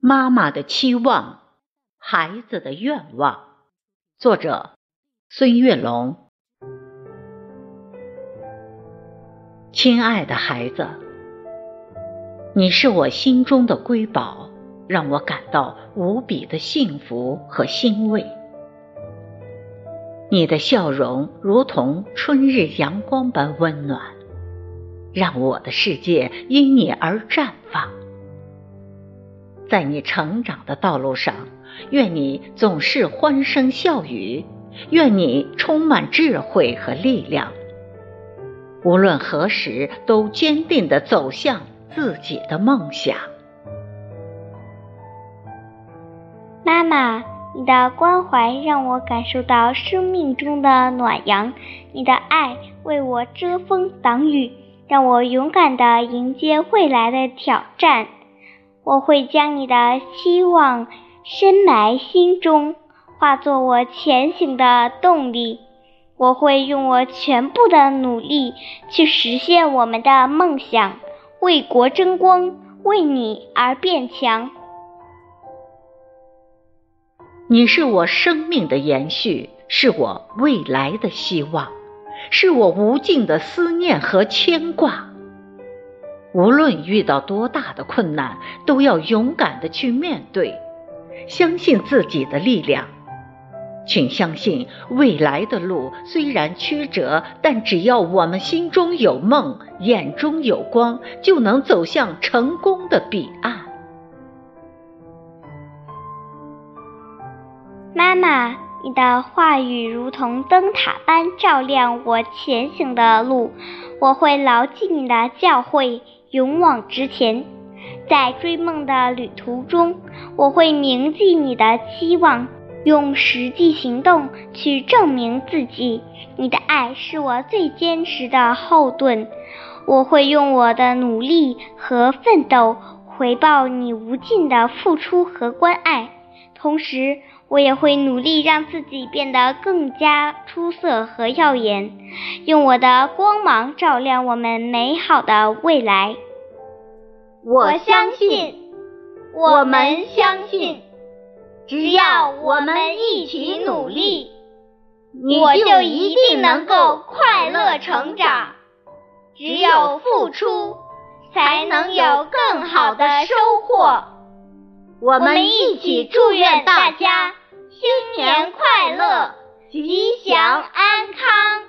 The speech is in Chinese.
妈妈的期望，孩子的愿望。作者：孙月龙。亲爱的孩子，你是我心中的瑰宝，让我感到无比的幸福和欣慰。你的笑容如同春日阳光般温暖，让我的世界因你而绽放。在你成长的道路上，愿你总是欢声笑语，愿你充满智慧和力量。无论何时，都坚定地走向自己的梦想。妈妈，你的关怀让我感受到生命中的暖阳，你的爱为我遮风挡雨，让我勇敢地迎接未来的挑战。我会将你的希望深埋心中，化作我前行的动力。我会用我全部的努力去实现我们的梦想，为国争光，为你而变强。你是我生命的延续，是我未来的希望，是我无尽的思念和牵挂。无论遇到多大的困难，都要勇敢的去面对，相信自己的力量。请相信，未来的路虽然曲折，但只要我们心中有梦，眼中有光，就能走向成功的彼岸。妈妈，你的话语如同灯塔般照亮我前行的路，我会牢记你的教诲。勇往直前，在追梦的旅途中，我会铭记你的期望，用实际行动去证明自己。你的爱是我最坚实的后盾，我会用我的努力和奋斗回报你无尽的付出和关爱，同时。我也会努力让自己变得更加出色和耀眼，用我的光芒照亮我们美好的未来。我相信，我们相信，只要我们一起努力，我就一定能够快乐成长。只有付出，才能有更好的收获。我们一起祝愿大家。年快乐，吉祥安康。